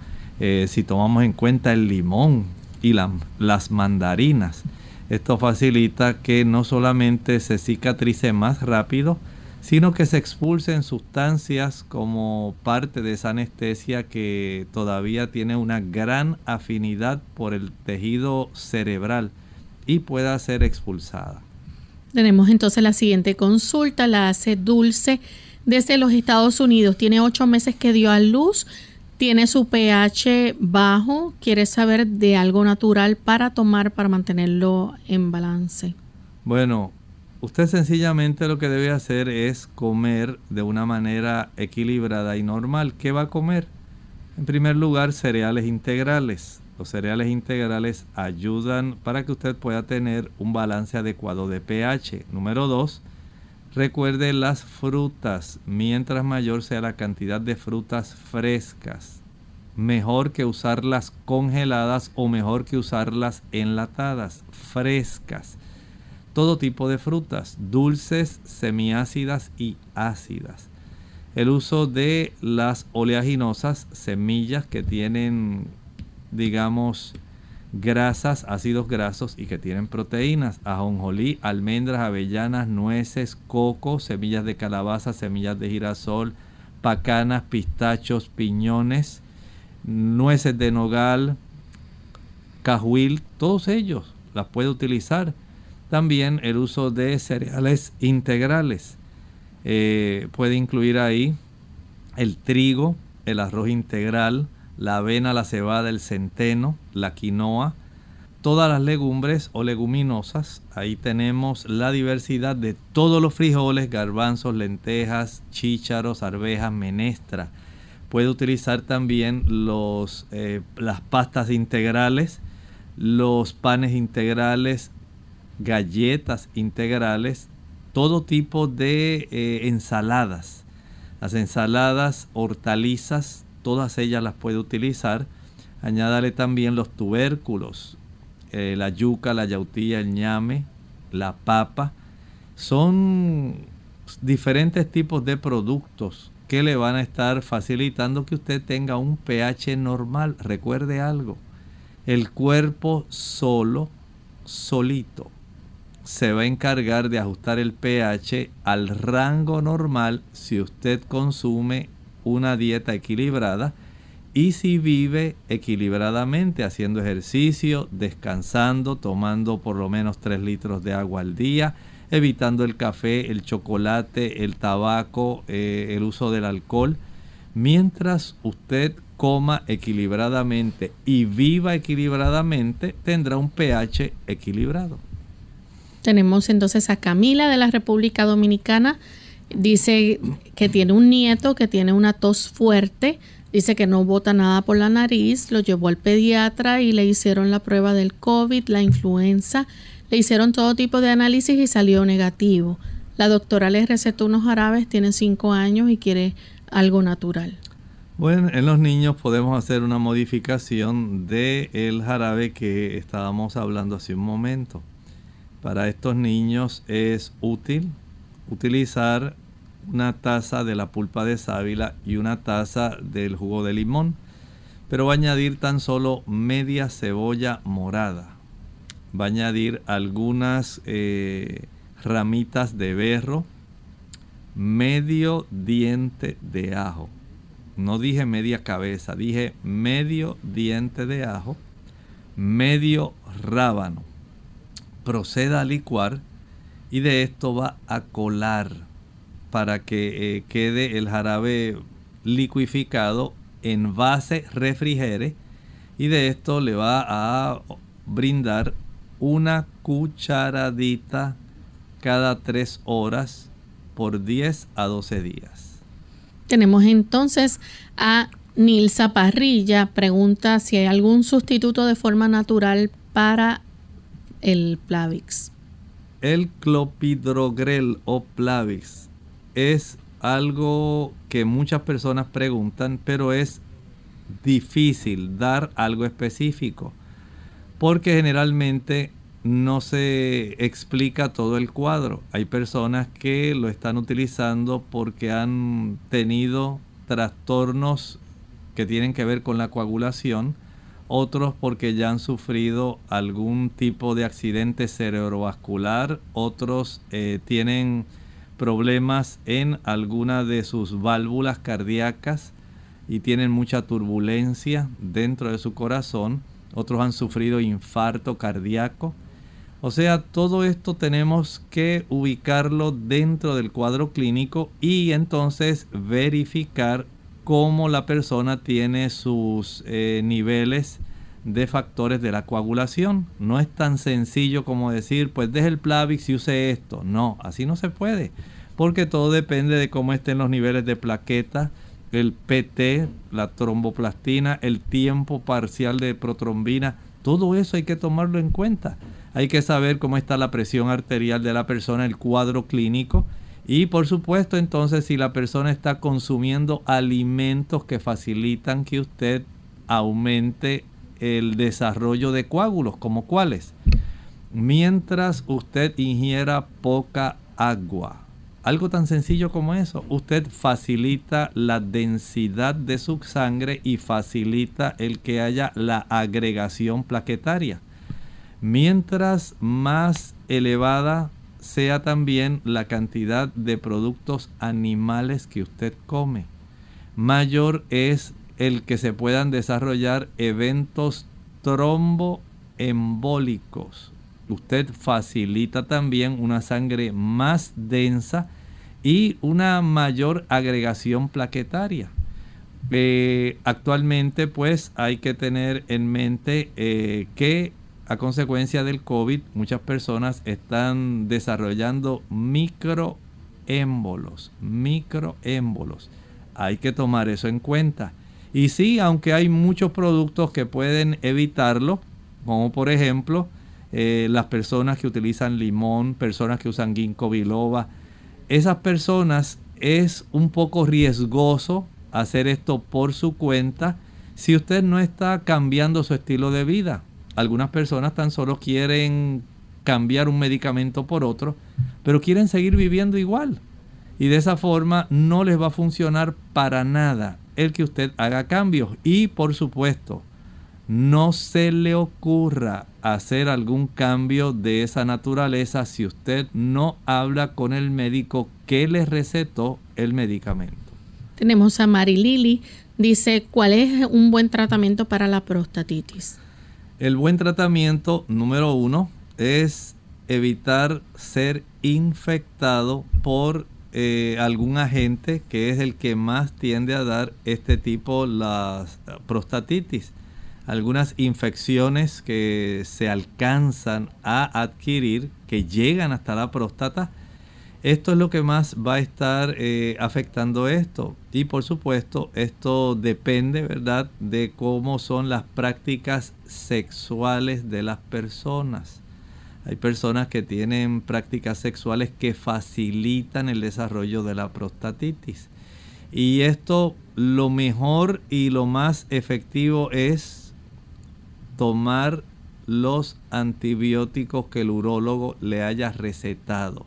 eh, si tomamos en cuenta el limón y las mandarinas. Esto facilita que no solamente se cicatrice más rápido, sino que se expulsen sustancias como parte de esa anestesia que todavía tiene una gran afinidad por el tejido cerebral y pueda ser expulsada. Tenemos entonces la siguiente consulta, la hace Dulce desde los Estados Unidos. Tiene ocho meses que dio a luz, tiene su pH bajo, quiere saber de algo natural para tomar para mantenerlo en balance. Bueno, usted sencillamente lo que debe hacer es comer de una manera equilibrada y normal. ¿Qué va a comer? En primer lugar, cereales integrales. Los cereales integrales ayudan para que usted pueda tener un balance adecuado de pH. Número dos, Recuerde las frutas, mientras mayor sea la cantidad de frutas frescas, mejor que usarlas congeladas o mejor que usarlas enlatadas, frescas. Todo tipo de frutas, dulces, semiácidas y ácidas. El uso de las oleaginosas, semillas que tienen, digamos, grasas, ácidos grasos y que tienen proteínas, ajonjolí, almendras, avellanas, nueces, coco, semillas de calabaza, semillas de girasol, pacanas, pistachos, piñones, nueces de nogal, cajuil, todos ellos las puede utilizar. También el uso de cereales integrales. Eh, puede incluir ahí el trigo, el arroz integral, la avena, la cebada, el centeno, la quinoa, todas las legumbres o leguminosas. Ahí tenemos la diversidad de todos los frijoles, garbanzos, lentejas, chícharos, arvejas, menestra. Puede utilizar también los, eh, las pastas integrales, los panes integrales, galletas integrales, todo tipo de eh, ensaladas. Las ensaladas, hortalizas, todas ellas las puede utilizar. Añádale también los tubérculos, eh, la yuca, la yautía, el ñame, la papa. Son diferentes tipos de productos que le van a estar facilitando que usted tenga un pH normal. Recuerde algo, el cuerpo solo, solito, se va a encargar de ajustar el pH al rango normal si usted consume una dieta equilibrada y si vive equilibradamente haciendo ejercicio, descansando, tomando por lo menos 3 litros de agua al día, evitando el café, el chocolate, el tabaco, eh, el uso del alcohol, mientras usted coma equilibradamente y viva equilibradamente, tendrá un pH equilibrado. Tenemos entonces a Camila de la República Dominicana Dice que tiene un nieto que tiene una tos fuerte. Dice que no bota nada por la nariz. Lo llevó al pediatra y le hicieron la prueba del COVID, la influenza. Le hicieron todo tipo de análisis y salió negativo. La doctora le recetó unos jarabes, tiene 5 años y quiere algo natural. Bueno, en los niños podemos hacer una modificación del el jarabe que estábamos hablando hace un momento. Para estos niños es útil utilizar una taza de la pulpa de sábila y una taza del jugo de limón. Pero va a añadir tan solo media cebolla morada. Va a añadir algunas eh, ramitas de berro, medio diente de ajo. No dije media cabeza, dije medio diente de ajo, medio rábano. Proceda a licuar y de esto va a colar para que eh, quede el jarabe liquificado en base refrigere y de esto le va a brindar una cucharadita cada tres horas por 10 a 12 días. Tenemos entonces a Nilsa Parrilla, pregunta si hay algún sustituto de forma natural para el Plavix. El clopidogrel o Plavix es algo que muchas personas preguntan, pero es difícil dar algo específico, porque generalmente no se explica todo el cuadro. Hay personas que lo están utilizando porque han tenido trastornos que tienen que ver con la coagulación, otros porque ya han sufrido algún tipo de accidente cerebrovascular, otros eh, tienen problemas en alguna de sus válvulas cardíacas y tienen mucha turbulencia dentro de su corazón. Otros han sufrido infarto cardíaco. O sea, todo esto tenemos que ubicarlo dentro del cuadro clínico y entonces verificar cómo la persona tiene sus eh, niveles de factores de la coagulación. No es tan sencillo como decir, pues deje el Plavix y use esto. No, así no se puede porque todo depende de cómo estén los niveles de plaqueta, el PT, la tromboplastina, el tiempo parcial de protrombina, todo eso hay que tomarlo en cuenta. Hay que saber cómo está la presión arterial de la persona, el cuadro clínico Y por supuesto entonces si la persona está consumiendo alimentos que facilitan que usted aumente el desarrollo de coágulos, como cuáles. Mientras usted ingiera poca agua, algo tan sencillo como eso, usted facilita la densidad de su sangre y facilita el que haya la agregación plaquetaria. Mientras más elevada sea también la cantidad de productos animales que usted come, mayor es el que se puedan desarrollar eventos tromboembólicos. Usted facilita también una sangre más densa y una mayor agregación plaquetaria. Eh, actualmente pues hay que tener en mente eh, que a consecuencia del COVID muchas personas están desarrollando microémbolos, microémbolos. Hay que tomar eso en cuenta. Y sí, aunque hay muchos productos que pueden evitarlo, como por ejemplo eh, las personas que utilizan limón, personas que usan ginkgo biloba, esas personas es un poco riesgoso hacer esto por su cuenta si usted no está cambiando su estilo de vida. Algunas personas tan solo quieren cambiar un medicamento por otro, pero quieren seguir viviendo igual. Y de esa forma no les va a funcionar para nada el que usted haga cambios. Y por supuesto, no se le ocurra hacer algún cambio de esa naturaleza si usted no habla con el médico que le recetó el medicamento. Tenemos a Mari Lili. Dice, ¿cuál es un buen tratamiento para la prostatitis? El buen tratamiento número uno es evitar ser infectado por eh, algún agente que es el que más tiende a dar este tipo, la prostatitis. Algunas infecciones que se alcanzan a adquirir, que llegan hasta la próstata, esto es lo que más va a estar eh, afectando esto. Y por supuesto, esto depende, ¿verdad?, de cómo son las prácticas sexuales de las personas. Hay personas que tienen prácticas sexuales que facilitan el desarrollo de la prostatitis. Y esto lo mejor y lo más efectivo es tomar los antibióticos que el urólogo le haya recetado.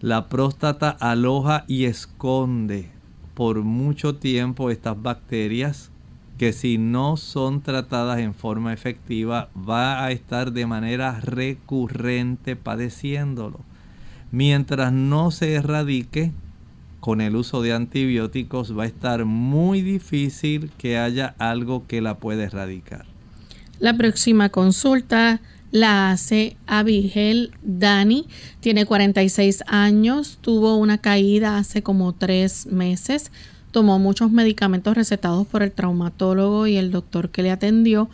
La próstata aloja y esconde por mucho tiempo estas bacterias que si no son tratadas en forma efectiva va a estar de manera recurrente padeciéndolo. Mientras no se erradique con el uso de antibióticos va a estar muy difícil que haya algo que la pueda erradicar. La próxima consulta la hace Abigel Dani, tiene 46 años, tuvo una caída hace como tres meses tomó muchos medicamentos recetados por el traumatólogo y el doctor que le atendió.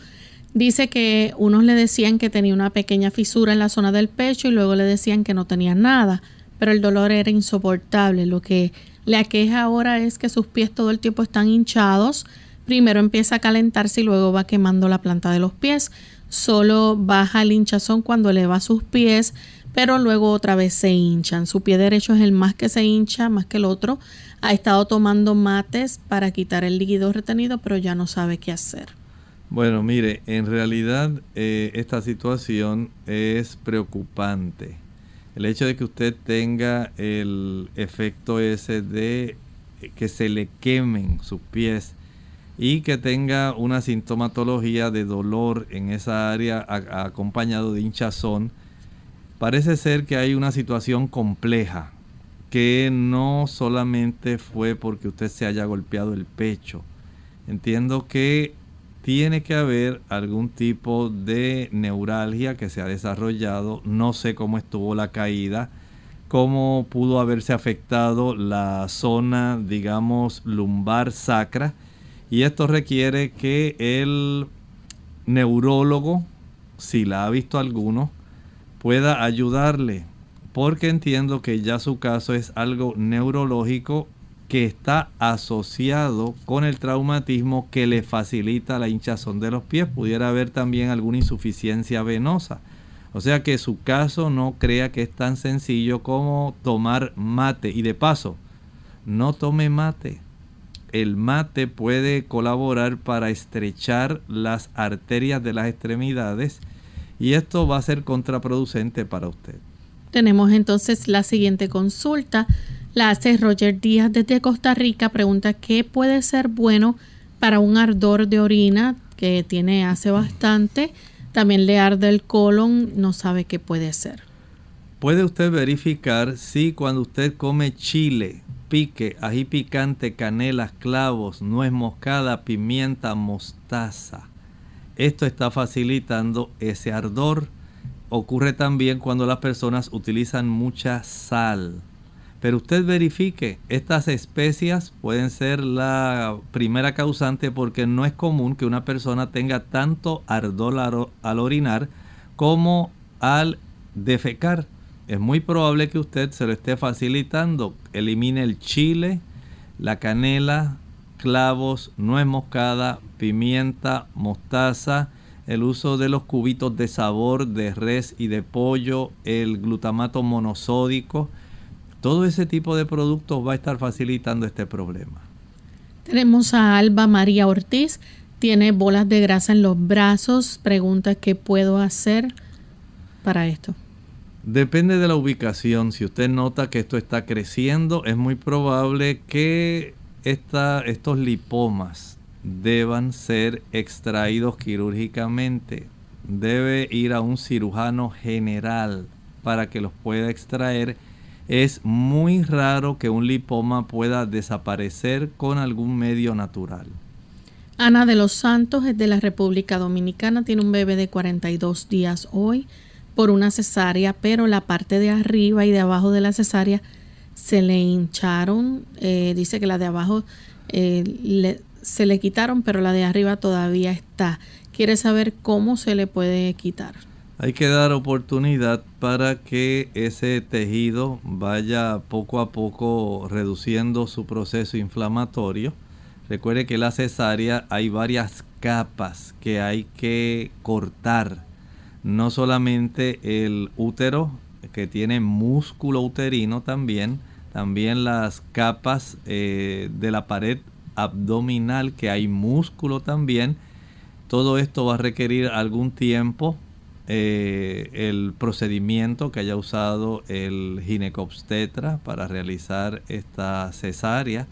Dice que unos le decían que tenía una pequeña fisura en la zona del pecho y luego le decían que no tenía nada, pero el dolor era insoportable. Lo que le aqueja ahora es que sus pies todo el tiempo están hinchados. Primero empieza a calentarse y luego va quemando la planta de los pies. Solo baja el hinchazón cuando eleva sus pies, pero luego otra vez se hinchan. Su pie derecho es el más que se hincha, más que el otro ha estado tomando mates para quitar el líquido retenido, pero ya no sabe qué hacer. Bueno, mire, en realidad eh, esta situación es preocupante. El hecho de que usted tenga el efecto ese de que se le quemen sus pies y que tenga una sintomatología de dolor en esa área acompañado de hinchazón, parece ser que hay una situación compleja que no solamente fue porque usted se haya golpeado el pecho. Entiendo que tiene que haber algún tipo de neuralgia que se ha desarrollado. No sé cómo estuvo la caída, cómo pudo haberse afectado la zona, digamos, lumbar sacra. Y esto requiere que el neurólogo, si la ha visto alguno, pueda ayudarle porque entiendo que ya su caso es algo neurológico que está asociado con el traumatismo que le facilita la hinchazón de los pies. Pudiera haber también alguna insuficiencia venosa. O sea que su caso no crea que es tan sencillo como tomar mate. Y de paso, no tome mate. El mate puede colaborar para estrechar las arterias de las extremidades y esto va a ser contraproducente para usted. Tenemos entonces la siguiente consulta. La hace Roger Díaz desde Costa Rica. Pregunta qué puede ser bueno para un ardor de orina que tiene hace bastante. También le arde el colon, no sabe qué puede ser. Puede usted verificar si cuando usted come chile, pique, ají picante, canela, clavos, nuez moscada, pimienta, mostaza, esto está facilitando ese ardor. Ocurre también cuando las personas utilizan mucha sal. Pero usted verifique, estas especias pueden ser la primera causante porque no es común que una persona tenga tanto ardor al orinar como al defecar. Es muy probable que usted se lo esté facilitando. Elimine el chile, la canela, clavos, nuez moscada, pimienta, mostaza, el uso de los cubitos de sabor de res y de pollo, el glutamato monosódico, todo ese tipo de productos va a estar facilitando este problema. Tenemos a Alba María Ortiz, tiene bolas de grasa en los brazos, pregunta qué puedo hacer para esto. Depende de la ubicación, si usted nota que esto está creciendo, es muy probable que estos lipomas deban ser extraídos quirúrgicamente. Debe ir a un cirujano general para que los pueda extraer. Es muy raro que un lipoma pueda desaparecer con algún medio natural. Ana de los Santos es de la República Dominicana, tiene un bebé de 42 días hoy por una cesárea, pero la parte de arriba y de abajo de la cesárea se le hincharon, eh, dice que la de abajo eh, se le quitaron, pero la de arriba todavía está. Quiere saber cómo se le puede quitar. Hay que dar oportunidad para que ese tejido vaya poco a poco reduciendo su proceso inflamatorio. Recuerde que la cesárea hay varias capas que hay que cortar. No solamente el útero, que tiene músculo uterino también, también las capas eh, de la pared abdominal, que hay músculo también. Todo esto va a requerir algún tiempo. Eh, el procedimiento que haya usado el ginecobstetra para realizar esta cesárea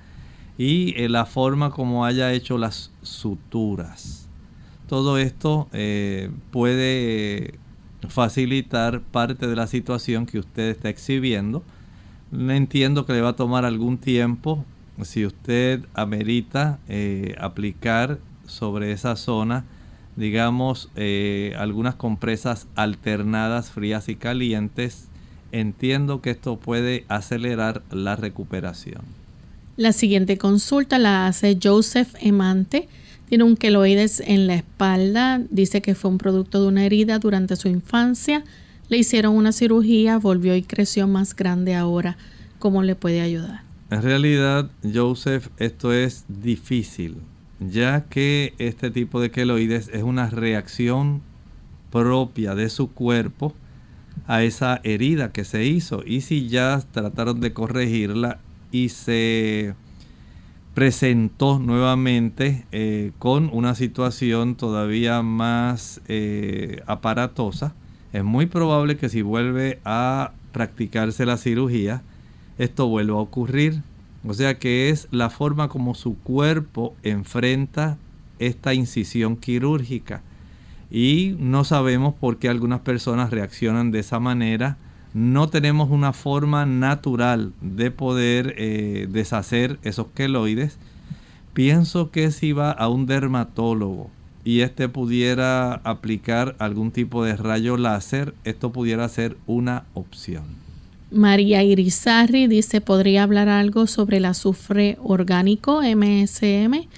y eh, la forma como haya hecho las suturas. Todo esto puede facilitar parte de la situación que usted está exhibiendo Entiendo que le va a tomar algún tiempo si usted amerita eh, aplicar sobre esa zona, digamos, eh, algunas compresas alternadas, frías y calientes. Entiendo que esto puede acelerar la recuperación. La siguiente consulta la hace Joseph Emante. Tiene un queloides en la espalda. Dice que fue un producto de una herida durante su infancia le hicieron una cirugía, volvió y creció más grande ahora. ¿Cómo le puede ayudar? En realidad, Joseph, esto es difícil, ya que este tipo de queloides es una reacción propia de su cuerpo a esa herida que se hizo. Y si ya trataron de corregirla y se presentó nuevamente eh, con una situación todavía más eh, aparatosa, es muy probable que si vuelve a practicarse la cirugía, esto vuelva a ocurrir. O sea que es la forma como su cuerpo enfrenta esta incisión quirúrgica. Y no sabemos por qué algunas personas reaccionan de esa manera. No tenemos una forma natural de poder eh, deshacer esos queloides. Pienso que si va a un dermatólogo y este pudiera aplicar algún tipo de rayo láser, esto pudiera ser una opción. María Irizarri dice, ¿podría hablar algo sobre el azufre orgánico MSM?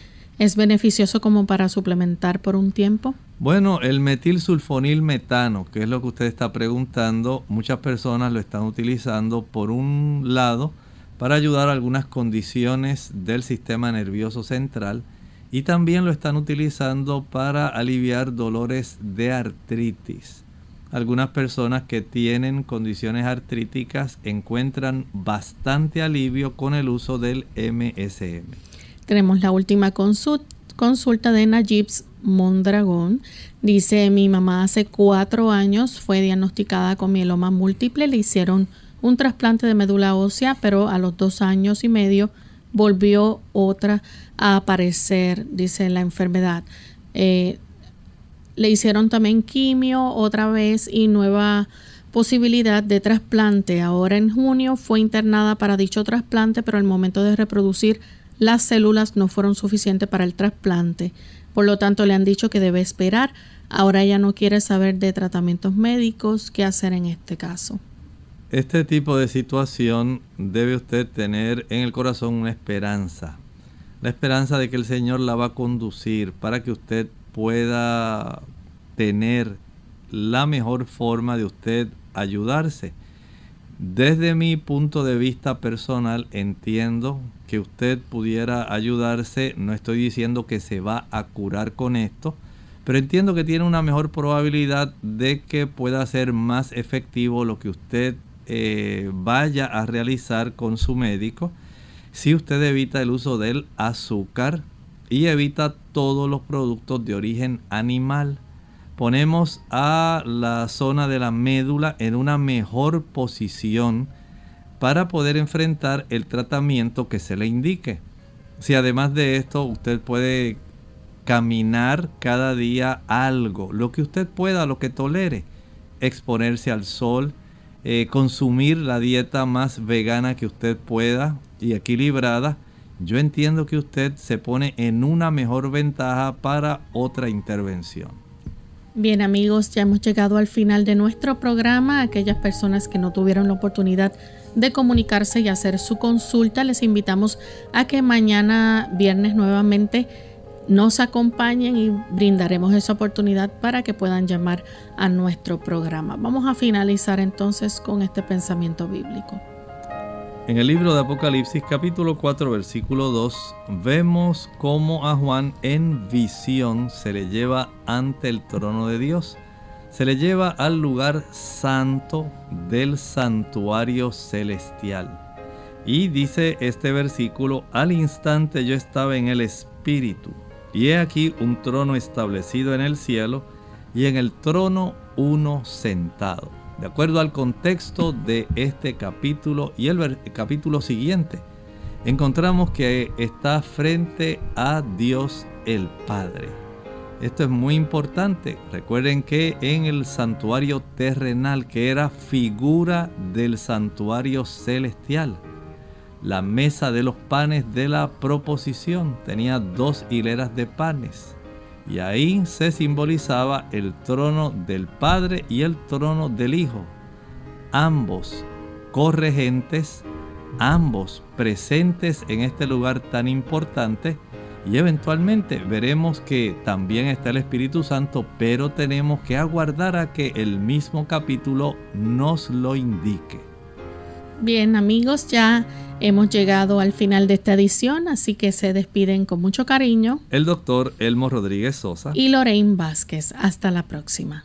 ¿Es beneficioso como para suplementar por un tiempo? Bueno, el metilsulfonil metano, que es lo que usted está preguntando, muchas personas lo están utilizando por un lado para ayudar a algunas condiciones del sistema nervioso central y también lo están utilizando para aliviar dolores de artritis. Algunas personas que tienen condiciones artríticas encuentran bastante alivio con el uso del MSM. Tenemos la última consulta de Najibs Mondragón. Dice, mi mamá hace cuatro años fue diagnosticada con mieloma múltiple, le hicieron un trasplante de médula ósea, pero a los dos años y medio volvió otra a aparecer, dice la enfermedad. Eh, le hicieron también quimio otra vez y nueva posibilidad de trasplante. Ahora en junio fue internada para dicho trasplante, pero al momento de reproducir las células no fueron suficientes para el trasplante. Por lo tanto, le han dicho que debe esperar. Ahora ella no quiere saber de tratamientos médicos, qué hacer en este caso. Este tipo de situación debe usted tener en el corazón una esperanza. La esperanza de que el Señor la va a conducir para que usted pueda tener la mejor forma de usted ayudarse. Desde mi punto de vista personal entiendo que usted pudiera ayudarse, no estoy diciendo que se va a curar con esto, pero entiendo que tiene una mejor probabilidad de que pueda ser más efectivo lo que usted eh, vaya a realizar con su médico si usted evita el uso del azúcar y evita todos los productos de origen animal. Ponemos a la zona de la médula en una mejor posición para poder enfrentar el tratamiento que se le indique. Si además de esto usted puede caminar cada día algo, lo que usted pueda, lo que tolere, exponerse al sol, eh, consumir la dieta más vegana que usted pueda y equilibrada, yo entiendo que usted se pone en una mejor ventaja para otra intervención. Bien amigos, ya hemos llegado al final de nuestro programa. Aquellas personas que no tuvieron la oportunidad de comunicarse y hacer su consulta, les invitamos a que mañana viernes nuevamente nos acompañen y brindaremos esa oportunidad para que puedan llamar a nuestro programa. Vamos a finalizar entonces con este pensamiento bíblico. En el libro de Apocalipsis capítulo 4 versículo 2 vemos cómo a Juan en visión se le lleva ante el trono de Dios. Se le lleva al lugar santo del santuario celestial. Y dice este versículo, al instante yo estaba en el Espíritu, y he aquí un trono establecido en el cielo, y en el trono uno sentado de acuerdo al contexto de este capítulo y el capítulo siguiente, encontramos que está frente a Dios el Padre. Esto es muy importante. Recuerden que en el santuario terrenal, que era figura del santuario celestial, la mesa de los panes de la proposición tenía dos hileras de panes y ahí se simbolizaba el trono del Padre y el trono del Hijo, ambos corregentes, ambos presentes en este lugar tan importante y eventualmente veremos que también está el Espíritu Santo, pero tenemos que aguardar a que el mismo capítulo nos lo indique. Bien amigos, ya hemos llegado al final de esta edición, así que se despiden con mucho cariño. El doctor Elmo Rodríguez Sosa y Lorraine Vázquez. Hasta la próxima.